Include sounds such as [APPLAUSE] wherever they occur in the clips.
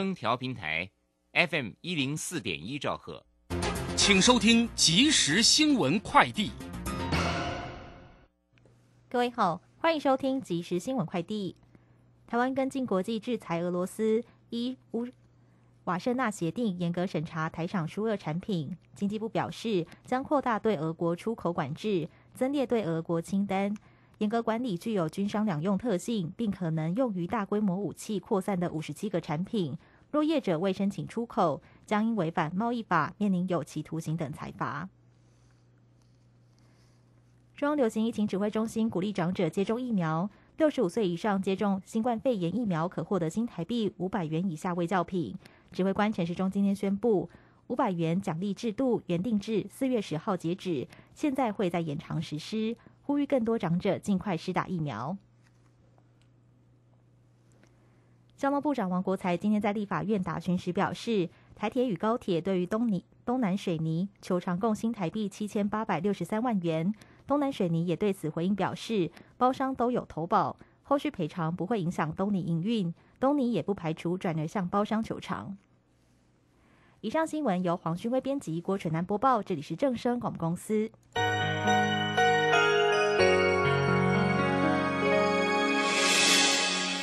声调平台 FM 一零四点一兆赫，请收听即时新闻快递。各位好，欢迎收听即时新闻快递。台湾跟进国际制裁俄罗斯依乌瓦舍纳协定严格审查台厂输俄产品。经济部表示，将扩大对俄国出口管制，增列对俄国清单。严格管理具有军商两用特性，并可能用于大规模武器扩散的五十七个产品。若业者未申请出口，将因违反贸易法面临有期徒刑等裁罚。中央流行疫情指挥中心鼓励长者接种疫苗，六十五岁以上接种新冠肺炎疫苗可获得新台币五百元以下慰教品。指挥官陈时中今天宣布，五百元奖励制度原定至四月十号截止，现在会再延长实施。呼吁更多长者尽快施打疫苗。交通部长王国才今天在立法院答询时表示，台铁与高铁对于东泥东南水泥球场共新台币七千八百六十三万元。东南水泥也对此回应表示，包商都有投保，后续赔偿不会影响东泥营运，东泥也不排除转而向包商求偿。以上新闻由黄勋威编辑，郭纯南播报，这里是正声广播公司。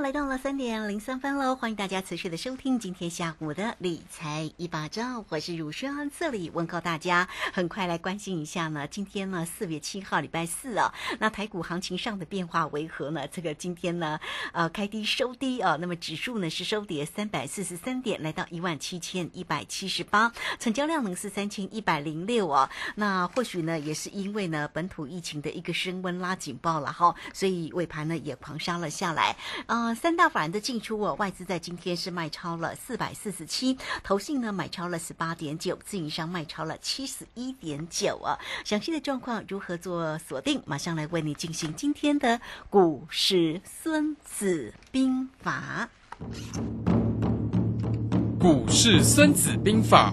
来到了三点零三分喽，欢迎大家持续的收听今天下午的理财一把照，我是乳轩，这里问候大家。很快来关心一下呢，今天呢四月七号礼拜四啊，那台股行情上的变化为何呢？这个今天呢呃开低收低啊，那么指数呢是收跌三百四十三点，来到一万七千一百七十八，成交量呢是三千一百零六啊。那或许呢也是因为呢本土疫情的一个升温拉警报了哈，所以尾盘呢也狂杀了下来。呃，三大法人的进出哦，外资在今天是卖超了四百四十七，投信呢买超了十八点九，自营商卖超了七十一点九啊。详细的状况如何做锁定？马上来为你进行今天的股市孙子兵法。股市孙子兵法。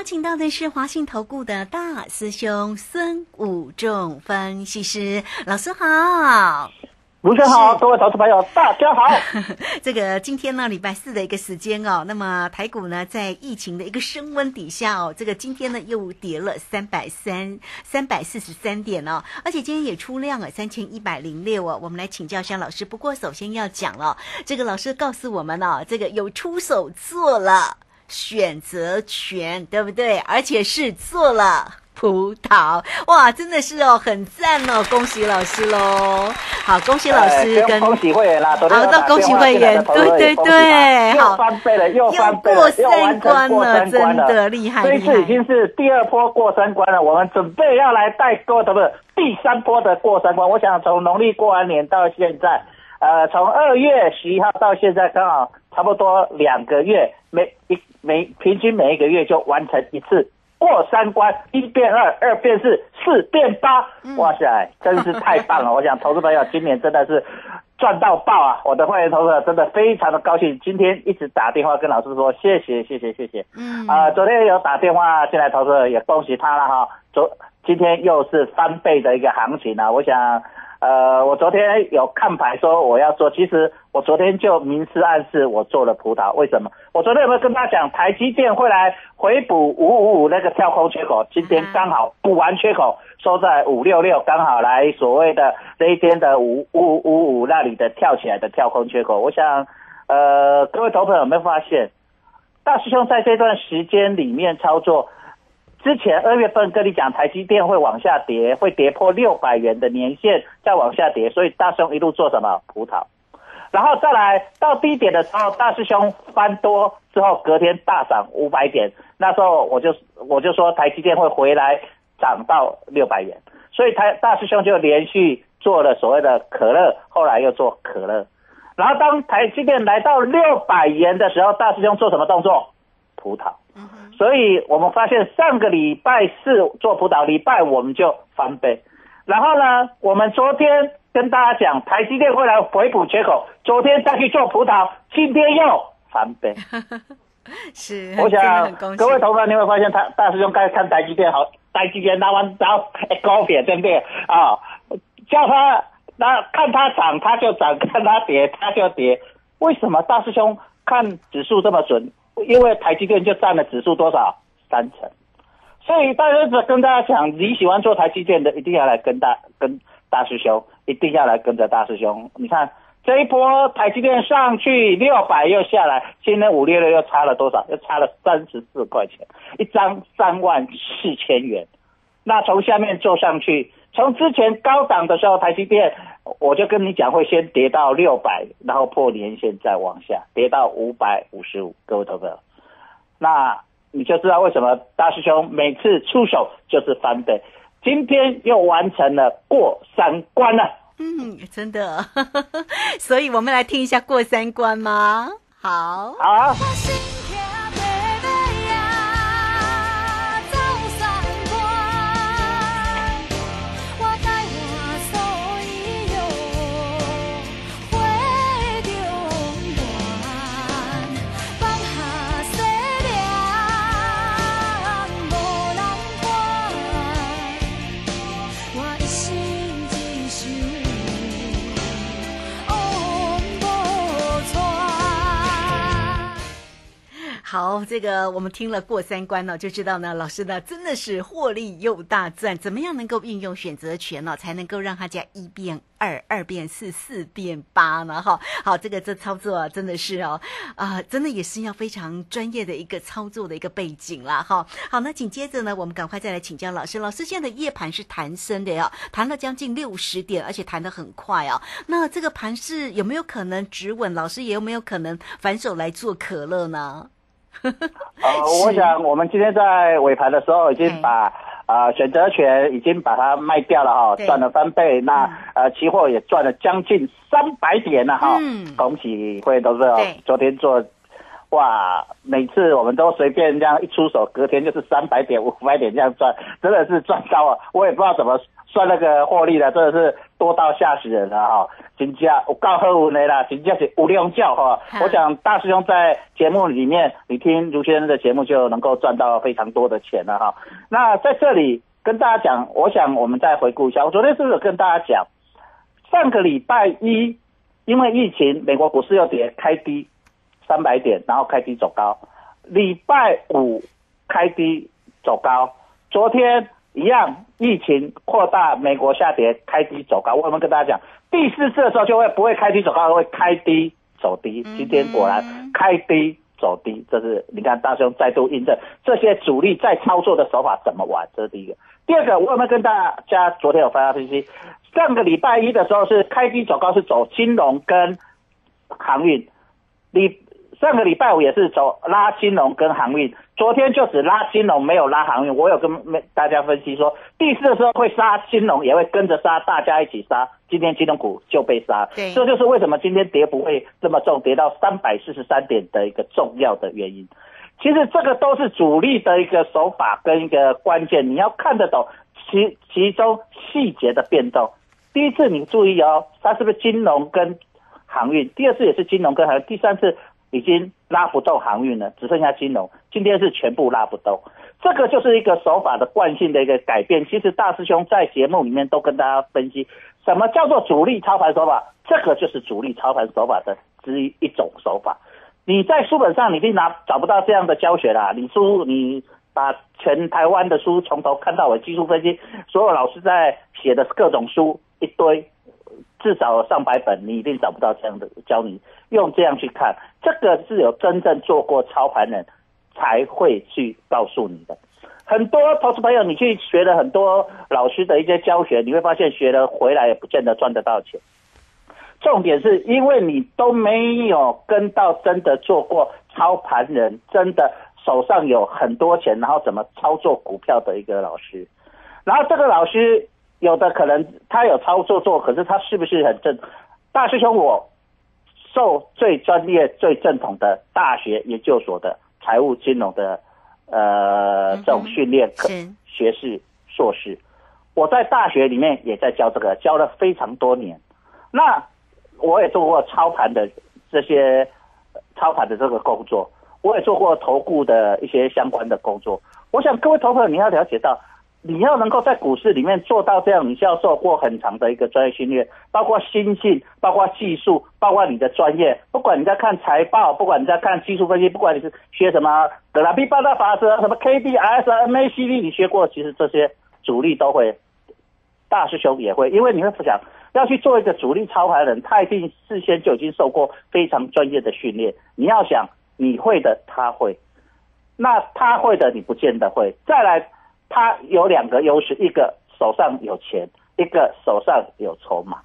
邀请到的是华信投顾的大师兄孙武仲分析师老师好，卢生好，各位投资朋友大家好。[LAUGHS] 这个今天呢，礼拜四的一个时间哦，那么台股呢，在疫情的一个升温底下哦，这个今天呢又跌了三百三三百四十三点哦，而且今天也出量了三千一百零六哦。我们来请教一下老师，不过首先要讲了，这个老师告诉我们哦，这个有出手做了。选择权对不对？而且是做了葡萄，哇，真的是哦，很赞哦，恭喜老师喽！好，恭喜老师跟恭喜会员啦，好，到恭喜会员，对对对，好，翻倍了，又翻倍了，又完成过三关了，真的厉害这一次已经是第二波过三关了，我们准备要来带各位，不是第三波的过三关。我想从农历过完年到现在，呃，从二月十一号到现在，刚好差不多两个月，每一每平均每一个月就完成一次。过三关，一变二，二变四，四变八，哇塞，真是太棒了！[LAUGHS] 我想投资朋友今年真的是赚到爆啊！我的会员投资者真的非常的高兴，今天一直打电话跟老师说谢谢谢谢谢谢。嗯啊，昨天有打电话进来投资者也恭喜他了哈，昨今天又是翻倍的一个行情啊！我想。呃，我昨天有看牌说我要做，其实我昨天就明示暗示我做了葡萄，为什么？我昨天有没有跟大家讲，台积电会来回补五五五那个跳空缺口？今天刚好补完缺口，收在五六六，刚好来所谓的这一天的五五五五那里的跳起来的跳空缺口。我想，呃，各位投朋友有没有发现，大师兄在这段时间里面操作？之前二月份跟你讲，台积电会往下跌，会跌破六百元的年线，再往下跌，所以大师兄一路做什么葡萄，然后再来到低点的时候，大师兄翻多之后，隔天大涨五百点，那时候我就我就说台积电会回来涨到六百元，所以台大师兄就连续做了所谓的可乐，后来又做可乐，然后当台积电来到六百元的时候，大师兄做什么动作？葡萄。所以我们发现上个礼拜四做葡萄，礼拜我们就翻倍。然后呢，我们昨天跟大家讲台积电会来回补缺口，昨天再去做葡萄，今天又翻倍。[LAUGHS] 是，我想各位同学你会发现，他大师兄该看台积电好，台积电拿完后高点对不对啊？叫他那看他涨他就涨，看他跌他就跌。为什么大师兄看指数这么准？因为台积电就占了指数多少三成，所以大家只跟大家讲，你喜欢做台积电的，一定要来跟大跟大师兄，一定要来跟着大师兄。你看这一波台积电上去六百又下来，今天五六六又差了多少？又差了三十四块钱，一张三万四千元。那从下面做上去，从之前高档的时候，台积电我就跟你讲会先跌到六百，然后破年线再往下跌到五百五十五，各位投资者，那你就知道为什么大师兄每次出手就是翻倍，今天又完成了过三关了。嗯，真的，[LAUGHS] 所以我们来听一下过三关吗？好，好。好，这个我们听了过三关呢，就知道呢，老师呢真的是获利又大赚。怎么样能够运用选择权呢，才能够让他家一变二，二变四，四变八呢？哈，好，这个这操作啊，真的是哦，啊，真的也是要非常专业的一个操作的一个背景啦。哈，好，那紧接着呢，我们赶快再来请教老师。老师现在的夜盘是弹升的呀，弹了将近六十点，而且弹得很快啊。那这个盘是有没有可能止稳？老师也有没有可能反手来做可乐呢？[LAUGHS] 呃，我想我们今天在尾盘的时候已经把啊选择权已经把它卖掉了哈，赚了翻倍。那呃期货也赚了将近三百点了哈，恭喜会员都是哦。昨天做哇，每次我们都随便这样一出手，隔天就是三百点、五百点这样赚，真的是赚到啊！我也不知道怎么算那个获利的，真的是多到吓死人了哈。真价我告诉你啦，真价是无量教哈。我想大师兄在节目里面，你听卢先生的节目就能够赚到非常多的钱了哈。那在这里跟大家讲，我想我们再回顾一下，我昨天是不是跟大家讲，上个礼拜一因为疫情，美国股市又跌开低三百点，然后开低走高。礼拜五开低走高，昨天一样，疫情扩大，美国下跌开低走高。我有没有跟大家讲？第四次的时候就会不会开低走高，会开低走低。今天果然开低走低，这是你看大兄再度印证这些主力在操作的手法怎么玩，这是第一个。第二个，我有没有跟大家昨天有发分析？上个礼拜一的时候是开低走高，是走金融跟航运。礼上个礼拜五也是走拉金融跟航运，昨天就只拉金融，没有拉航运。我有跟大家分析说，第四的时候会杀金融，也会跟着杀，大家一起杀。今天金融股就被杀，对，这就是为什么今天跌不会这么重，跌到三百四十三点的一个重要的原因。其实这个都是主力的一个手法跟一个关键，你要看得懂其其中细节的变动。第一次你注意哦，它是不是金融跟航运？第二次也是金融跟航运，第三次已经拉不动航运了，只剩下金融。今天是全部拉不动，这个就是一个手法的惯性的一个改变。其实大师兄在节目里面都跟大家分析，什么叫做主力操盘手法？这个就是主力操盘手法的之一一种手法。你在书本上你一定拿找不到这样的教学啦。你书你把全台湾的书从头看到尾，技术分析，所有老师在写的各种书。一堆，至少上百本，你一定找不到这样的教你用这样去看，这个是有真正做过操盘人才会去告诉你的。很多投资朋友，你去学了很多老师的一些教学，你会发现学了回来也不见得赚得到钱。重点是因为你都没有跟到真的做过操盘人，真的手上有很多钱，然后怎么操作股票的一个老师，然后这个老师。有的可能他有操作做，可是他是不是很正？大师兄，我受最专业、最正统的大学研究所的财务金融的呃这种训练课学士、硕士，我在大学里面也在教这个，教了非常多年。那我也做过操盘的这些操盘的这个工作，我也做过投顾的一些相关的工作。我想各位投朋友，你要了解到。你要能够在股市里面做到这样，你就要受过很长的一个专业训练，包括心性，包括技术，包括你的专业。不管你在看财报，不管你在看技术分析，不管你是学什么格拉比八大法则，什么 K D S M A C D，你学过，其实这些主力都会，大师兄也会。因为你会想要去做一个主力操盘人，他一定事先就已经受过非常专业的训练。你要想你会的，他会，那他会的你不见得会。再来。他有两个优势，一个手上有钱，一个手上有筹码。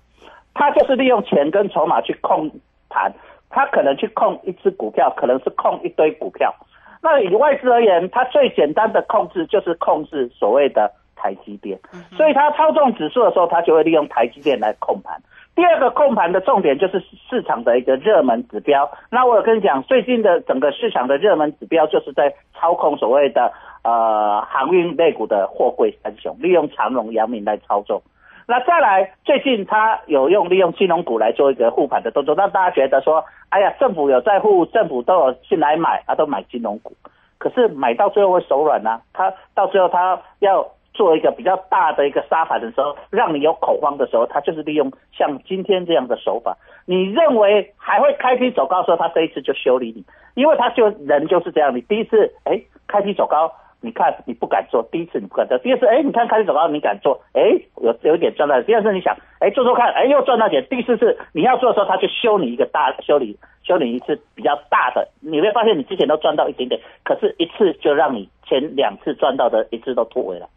他就是利用钱跟筹码去控盘，他可能去控一只股票，可能是控一堆股票。那以外资而言，他最简单的控制就是控制所谓的台积电，所以他操纵指数的时候，他就会利用台积电来控盘。第二个控盘的重点就是市场的一个热门指标。那我有跟你讲，最近的整个市场的热门指标就是在操控所谓的。呃，航运类股的货柜三雄，利用长荣、阳明来操作。那再来，最近他有用利用金融股来做一个护盘的动作，让大家觉得说，哎呀，政府有在护，政府都有进来买，他都买金融股。可是买到最后会手软呢？他到最后他要做一个比较大的一个杀盘的时候，让你有恐慌的时候，他就是利用像今天这样的手法。你认为还会开低走高时候，他这一次就修理你，因为他就人就是这样，你第一次哎开低走高。你看，你不敢做，第一次你不敢做，第二次，哎，你看开始走高，你敢做，哎，有有点赚到。第二次你想，哎，做做看，哎，又赚到点。第四次你要做的时候，他就修你一个大修理，修理一次比较大的，你会发现你之前都赚到一点点，可是一次就让你前两次赚到的一次都突围了。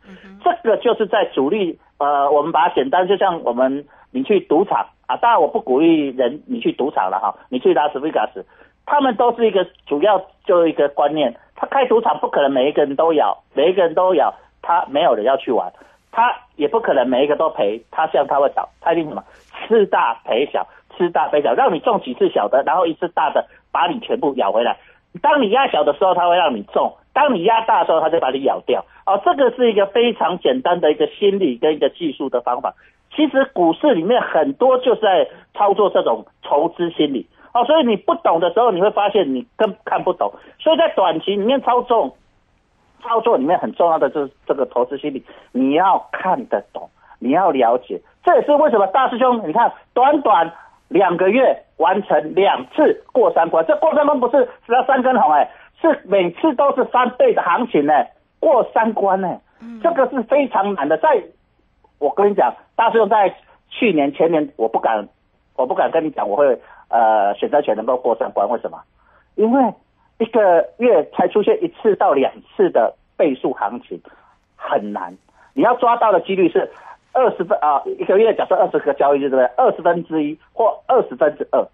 这个就是在主力，呃，我们把它简单，就像我们你去赌场啊，当然我不鼓励人你去赌场了哈，你去拉斯维加斯，他们都是一个主要就一个观念。他开赌场不可能每一个人都咬，每一个人都咬，他没有人要去玩，他也不可能每一个都赔，他这样他会找，他一定什么吃大赔小，吃大赔小，让你中几次小的，然后一次大的把你全部咬回来。当你压小的时候，他会让你中；当你压大的时候，他就把你咬掉。哦，这个是一个非常简单的一个心理跟一个技术的方法。其实股市里面很多就是在操作这种投资心理。哦，所以你不懂的时候，你会发现你更看不懂。所以在短期里面操纵，操作里面很重要的就是这个投资心理，你要看得懂，你要了解。这也是为什么大师兄，你看短短两个月完成两次过三关，这过三关不是只要三根红哎，是每次都是翻倍的行情呢，过三关呢，这个是非常难的。在，我跟你讲，大师兄在去年前年，我不敢，我不敢跟你讲，我会。呃，选择权能够过三关，为什么？因为一个月才出现一次到两次的倍数行情，很难。你要抓到的几率是二十分啊，一个月假设二十个交易日，对不对？二十分之一或二十分之二。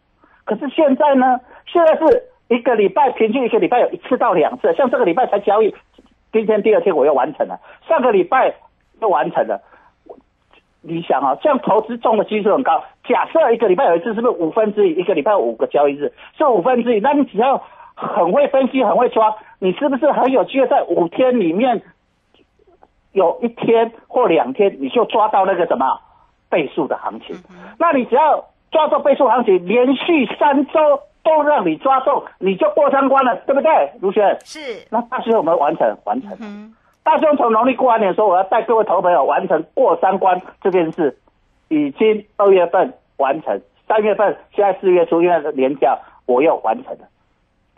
可是现在呢？现在是一个礼拜平均一个礼拜有一次到两次，像这个礼拜才交易，今天第二天我又完成了，上个礼拜又完成了。你想啊，这样投资中的几率很高。假设一个礼拜有一次，是不是五分之一？一个礼拜五个交易日，是五分之一。那你只要很会分析，很会抓，你是不是很有机会在五天里面有一天或两天，你就抓到那个什么倍数的行情？那你只要抓住倍数行情，连续三周都让你抓中，你就过三关了，对不对？卢璇是。那大师我们完成完成。嗯，大兄从农历过完年说，我要带各位投朋友完成过三关这件事，已经二月份完成，三月份现在四月初因为年假我又完成了，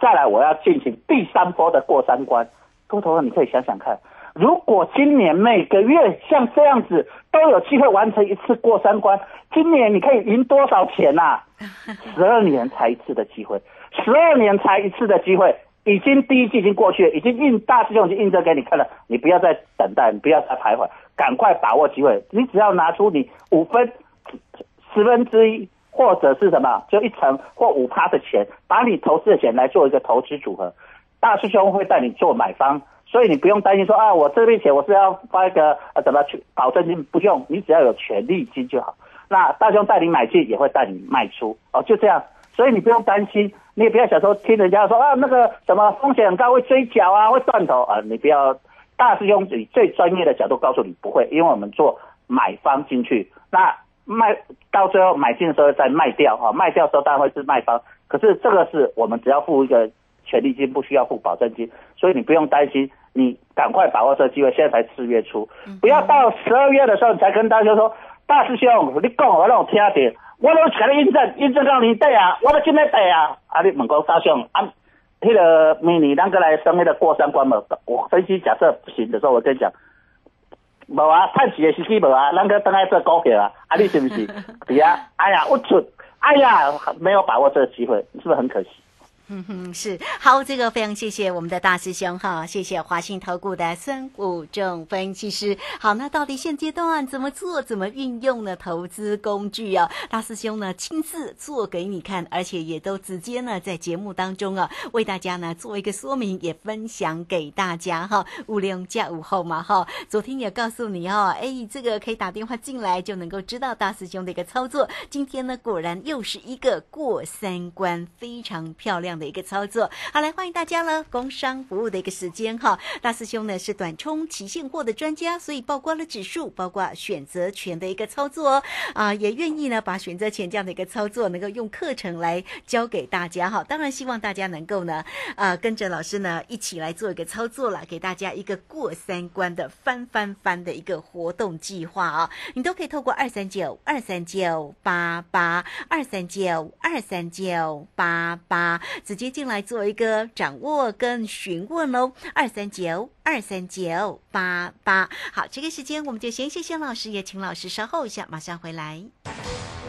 再来我要进行第三波的过三关。各位投朋友，你可以想想看，如果今年每个月像这样子都有机会完成一次过三关，今年你可以赢多少钱呐、[LAUGHS] 十二年才一次的机会，十二年才一次的机会，已经第一季已经过去了，已经印大师兄已经印证给你看了，你不要再等待，你不要再徘徊，赶快把握机会。你只要拿出你五分、十分之一，或者是什么，就一成或五趴的钱，把你投资的钱来做一个投资组合，大师兄会带你做买方。所以你不用担心说啊，我这笔钱我是要发一个呃怎么去保证金，不用，你只要有权利金就好。那大兄带你买进，也会带你卖出，哦，就这样。所以你不用担心，你也不要想说听人家说啊那个什么风险很高，会追缴啊，会断头啊，你不要。大师兄以最专业的角度告诉你不会，因为我们做买方进去，那卖到最后买进的时候再卖掉啊，卖掉的时候当然会是卖方。可是这个是我们只要付一个权利金，不需要付保证金，所以你不用担心。你赶快把握这个机会，现在才四月初，不要到十二月的时候你才跟大家说，大师兄你讲我让我听点，我都给你印证，印证到年底啊，我都今天底啊，啊你问讲大师兄啊，那个美女咱个来升那个过三关嘛，我分析假设不行的时候，我跟你讲，无啊，趁钱的时机无啊，咱个等下做股票啊，啊你 [LAUGHS] 是不是？对啊，哎呀，我出，哎呀，没有把握这个机会，是不是很可惜？嗯哼，是好，这个非常谢谢我们的大师兄哈，谢谢华信投顾的孙武仲分析师。好，那到底现阶段怎么做，怎么运用呢？投资工具啊，大师兄呢亲自做给你看，而且也都直接呢在节目当中啊为大家呢做一个说明，也分享给大家哈。五零加午后嘛哈，昨天也告诉你哈，哎，这个可以打电话进来就能够知道大师兄的一个操作。今天呢，果然又是一个过三关，非常漂亮。的一个操作，好来欢迎大家了。工商服务的一个时间哈，大师兄呢是短冲期现货的专家，所以包括了指数，包括选择权的一个操作啊，也愿意呢把选择权这样的一个操作能够用课程来教给大家哈。当然希望大家能够呢啊跟着老师呢一起来做一个操作了，给大家一个过三关的翻翻翻的一个活动计划啊，你都可以透过二三九二三九八八二三九二三九八八。直接进来做一个掌握跟询问喽，二三九二三九八八。好，这个时间我们就先谢谢老师，也请老师稍后一下，马上回来。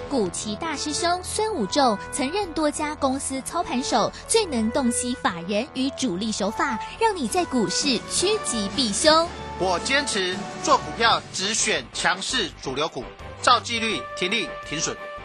古奇大师兄孙武仲曾任多家公司操盘手，最能洞悉法人与主力手法，让你在股市趋吉避凶。我坚持做股票只选强势主流股，照纪律停利停损。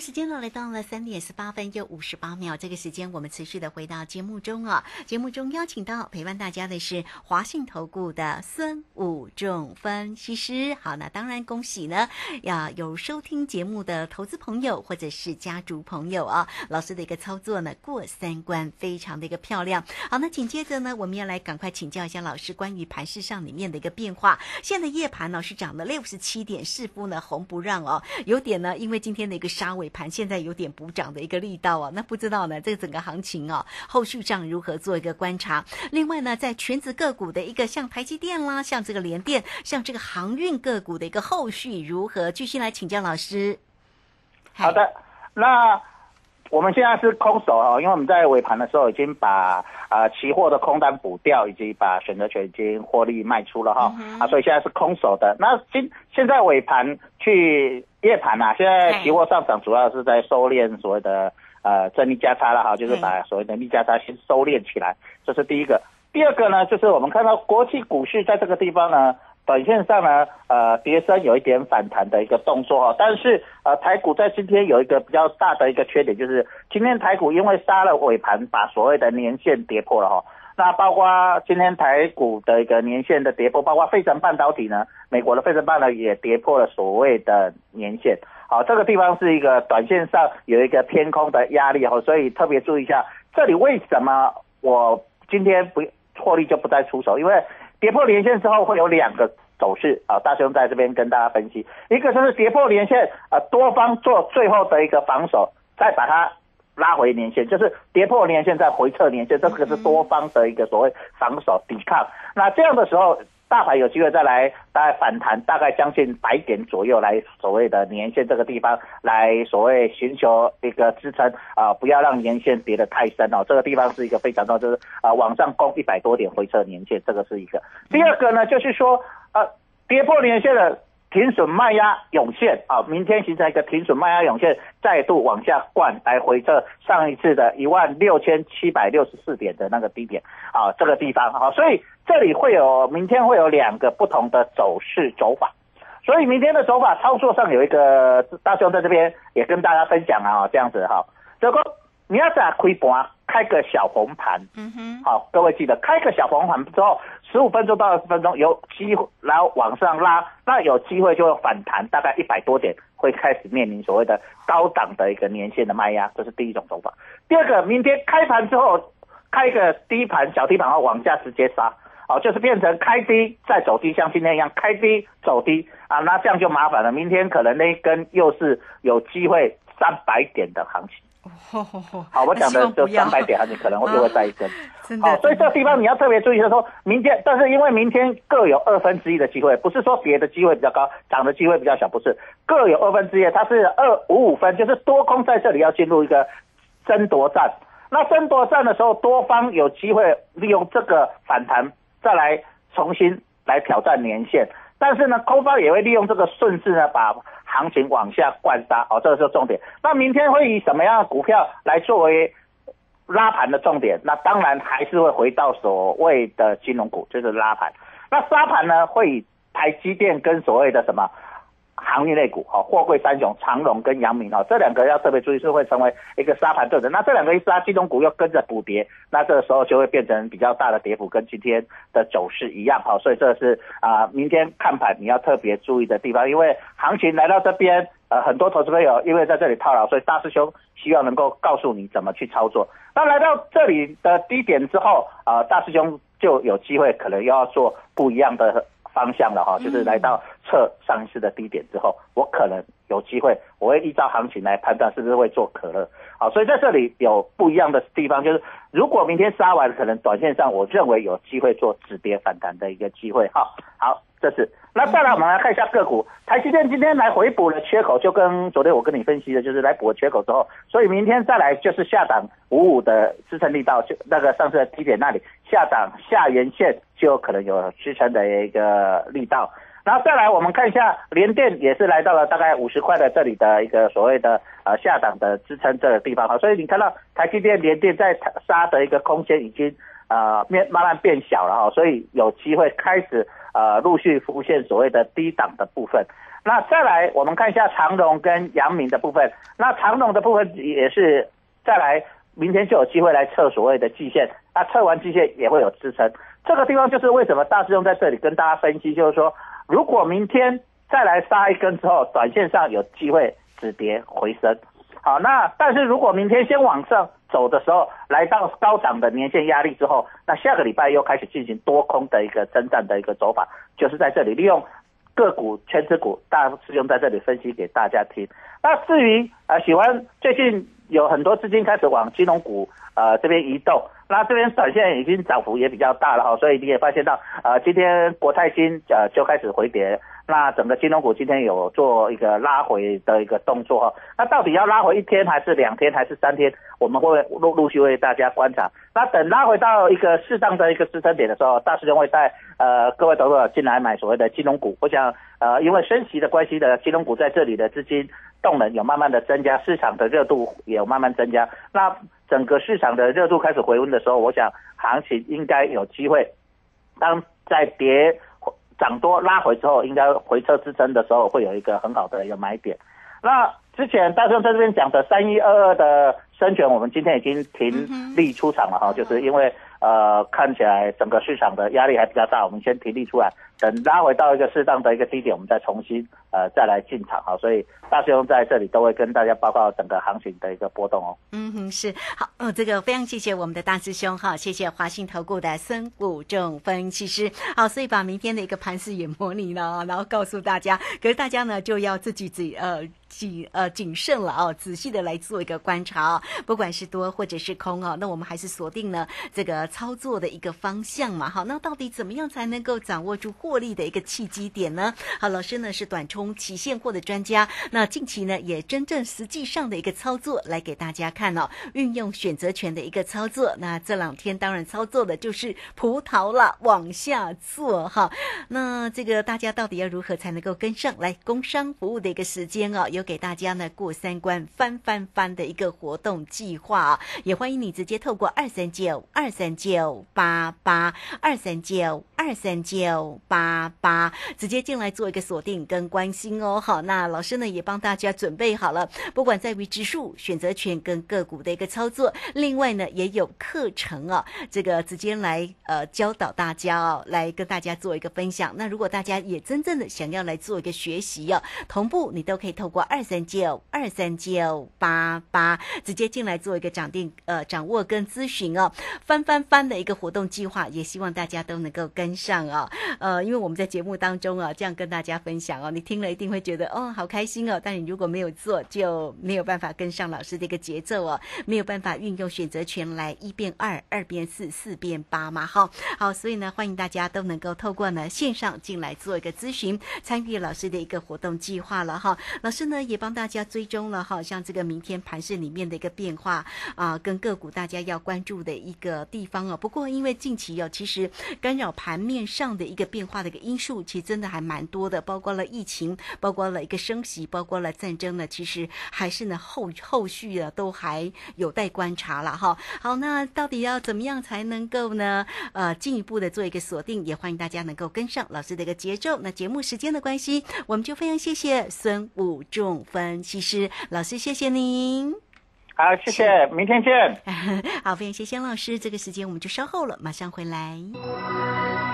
时间呢来到了三点十八分又五十八秒。这个时间我们持续的回到节目中啊。节目中邀请到陪伴大家的是华信投顾的孙武仲分析师。好，那当然恭喜呢，呀有收听节目的投资朋友或者是家族朋友啊，老师的一个操作呢过三关，非常的一个漂亮。好，那紧接着呢，我们要来赶快请教一下老师关于盘市上里面的一个变化。现在夜盘呢是涨了六十七点，似乎呢红不让哦，有点呢，因为今天的一个杀尾尾盘现在有点补涨的一个力道啊，那不知道呢，这个整个行情啊，后续上如何做一个观察？另外呢，在全职个股的一个像台积电啦，像这个联电，像这个航运个股的一个后续如何？继续来请教老师。好的，那我们现在是空手哦，因为我们在尾盘的时候已经把啊期货的空单补掉，以及把选择权已经获利卖出了哈、啊，所以现在是空手的。那今现在尾盘去夜盘啊，现在期货上涨主要是在收敛所谓的呃正利价差了哈，就是把所谓的利价差先收敛起来，这是第一个。第二个呢，就是我们看到国际股市在这个地方呢。短线上呢，呃，跌升有一点反弹的一个动作哈，但是呃，台股在今天有一个比较大的一个缺点，就是今天台股因为杀了尾盘，把所谓的年线跌破了哈。那包括今天台股的一个年线的跌破，包括费城半导体呢，美国的费城半导体也跌破了所谓的年线。好，这个地方是一个短线上有一个偏空的压力哈，所以特别注意一下，这里为什么我今天不获利就不再出手，因为。跌破连线之后会有两个走势啊，大兄在这边跟大家分析，一个就是跌破连线，啊，多方做最后的一个防守，再把它拉回连线，就是跌破连线再回撤连线，这个是多方的一个所谓防守抵抗。那这样的时候。大盘有机会再来大概反弹，大概将近百点左右来所谓的年线这个地方来所谓寻求一个支撑啊，不要让年线跌得太深哦。这个地方是一个非常重要，就是啊往上攻一百多点回撤年线，这个是一个。第二个呢，就是说呃跌破年线的。停损卖压涌现啊，明天形成一个停损卖压涌现，再度往下灌来回测上一次的一万六千七百六十四点的那个低点啊，这个地方啊，所以这里会有明天会有两个不同的走势走法，所以明天的走法操作上有一个大兄在这边也跟大家分享啊，这样子哈，这个你要在亏盘开个小红盘，嗯哼，好，各位记得开个小红盘之后。十五分钟到二十分钟有机会，然后往上拉，那有机会就会反弹，大概一百多点会开始面临所谓的高档的一个年限的卖压，这是第一种手法。第二个，明天开盘之后开一个低盘小低盘后往下直接杀，哦，就是变成开低再走低，像今天一样开低走低啊，那这样就麻烦了。明天可能那一根又是有机会三百点的行情。好，我讲的就三百点，你可能会又会再一根。好，所以这个地方你要特别注意，就是说明天，但是因为明天各有二分之一的机会，不是说别的机会比较高，涨的机会比较小，不是各有二分之一，它是二五五分，就是多空在这里要进入一个争夺战。那争夺战的时候，多方有机会利用这个反弹再来重新来挑战年线，但是呢，空方也会利用这个顺势呢把。行情往下灌杀，哦，这个是重点。那明天会以什么样的股票来作为拉盘的重点？那当然还是会回到所谓的金融股，就是拉盘。那沙盘呢，会以台积电跟所谓的什么？行业类股，哈，货柜三雄长荣跟阳明，哈，这两个要特别注意，是会成为一个沙盘对阵。那这两个一杀，金融股又跟着补跌，那这个时候就会变成比较大的跌幅，跟今天的走势一样，哈。所以这是啊，明天看盘你要特别注意的地方，因为行情来到这边，呃，很多投资朋友因为在这里套牢，所以大师兄希望能够告诉你怎么去操作。那来到这里的低点之后，啊，大师兄就有机会可能又要做不一样的。[LAUGHS] 方向了哈，就是来到测上一次的低点之后，我可能有机会，我会依照行情来判断是不是会做可乐。好，所以在这里有不一样的地方，就是如果明天杀完，可能短线上我认为有机会做止跌反弹的一个机会哈。好，这是。那再来，我们来看一下个股。台积电今天来回补了缺口，就跟昨天我跟你分析的，就是来补了缺口之后，所以明天再来就是下档五五的支撑力道，就那个上次的低点那里下档下沿线就可能有支撑的一个力道。然后再来，我们看一下联电也是来到了大概五十块的这里的一个所谓的呃下档的支撑这个地方哈，所以你看到台积电联电在杀的一个空间已经呃面慢慢变小了哈，所以有机会开始。呃，陆续浮现所谓的低档的部分。那再来，我们看一下长荣跟阳明的部分。那长荣的部分也是再来，明天就有机会来测所谓的季线。那测完季线也会有支撑。这个地方就是为什么大师兄在这里跟大家分析，就是说，如果明天再来杀一根之后，短线上有机会止跌回升。好，那但是如果明天先往上。走的时候来到高档的年线压力之后，那下个礼拜又开始进行多空的一个征战的一个走法，就是在这里利用个股、全指股，大师兄在这里分析给大家听。那至于呃喜欢最近有很多资金开始往金融股呃这边移动，那这边短线已经涨幅也比较大了哈，所以你也发现到呃今天国泰金呃就开始回跌。那整个金融股今天有做一个拉回的一个动作哈，那到底要拉回一天还是两天还是三天？我们会陆陆续为大家观察。那等拉回到一个适当的一个支撑点的时候，大师兄会带呃各位投资者进来买所谓的金融股。我想呃因为升息的关系的金融股在这里的资金动能有慢慢的增加，市场的热度也有慢慢增加。那整个市场的热度开始回温的时候，我想行情应该有机会。当在跌。涨多拉回之后，应该回撤支撑的时候，会有一个很好的一个买点。那之前大圣在这边讲的三一二二的生权，我们今天已经停利出场了哈，就是因为呃看起来整个市场的压力还比较大，我们先停利出来。等拉回到一个适当的一个低点，我们再重新呃再来进场哈。所以大师兄在这里都会跟大家报告整个行情的一个波动哦。嗯哼，是好哦，这个非常谢谢我们的大师兄哈，谢谢华信投顾的孙武仲分析师。好，所以把明天的一个盘势也模拟了，然后告诉大家，可是大家呢就要自己自己呃谨呃谨慎了哦，仔细的来做一个观察哦，不管是多或者是空哦，那我们还是锁定了这个操作的一个方向嘛。好，那到底怎么样才能够掌握住？获利的一个契机点呢？好，老师呢是短冲期现货的专家，那近期呢也真正实际上的一个操作来给大家看哦，运用选择权的一个操作。那这两天当然操作的就是葡萄了，往下做哈。那这个大家到底要如何才能够跟上来工商服务的一个时间哦？有给大家呢过三关翻翻翻的一个活动计划啊，也欢迎你直接透过二三九二三九八八二三九二三九。八八直接进来做一个锁定跟关心哦，好，那老师呢也帮大家准备好了，不管在于指数选择权跟个股的一个操作，另外呢也有课程哦，这个直接来呃教导大家哦，来跟大家做一个分享。那如果大家也真正的想要来做一个学习哦，同步你都可以透过二三九二三九八八直接进来做一个掌定呃掌握跟咨询哦，翻翻翻的一个活动计划，也希望大家都能够跟上啊，呃。因为我们在节目当中啊，这样跟大家分享哦，你听了一定会觉得哦，好开心哦。但你如果没有做，就没有办法跟上老师的一个节奏哦，没有办法运用选择权来一变二，二变四，四变八嘛，哈。好，所以呢，欢迎大家都能够透过呢线上进来做一个咨询，参与老师的一个活动计划了哈。老师呢也帮大家追踪了哈，像这个明天盘市里面的一个变化啊，跟个股大家要关注的一个地方哦。不过因为近期哦，其实干扰盘面上的一个变化。的一个因素其实真的还蛮多的，包括了疫情，包括了一个升息，包括了战争呢，其实还是呢后后续啊都还有待观察了哈。好，那到底要怎么样才能够呢？呃，进一步的做一个锁定，也欢迎大家能够跟上老师的一个节奏。那节目时间的关系，我们就非常谢谢孙武仲分析师老师，谢谢您。好，谢谢，明天见。[LAUGHS] 好，非常谢谢老师，这个时间我们就稍后了，马上回来。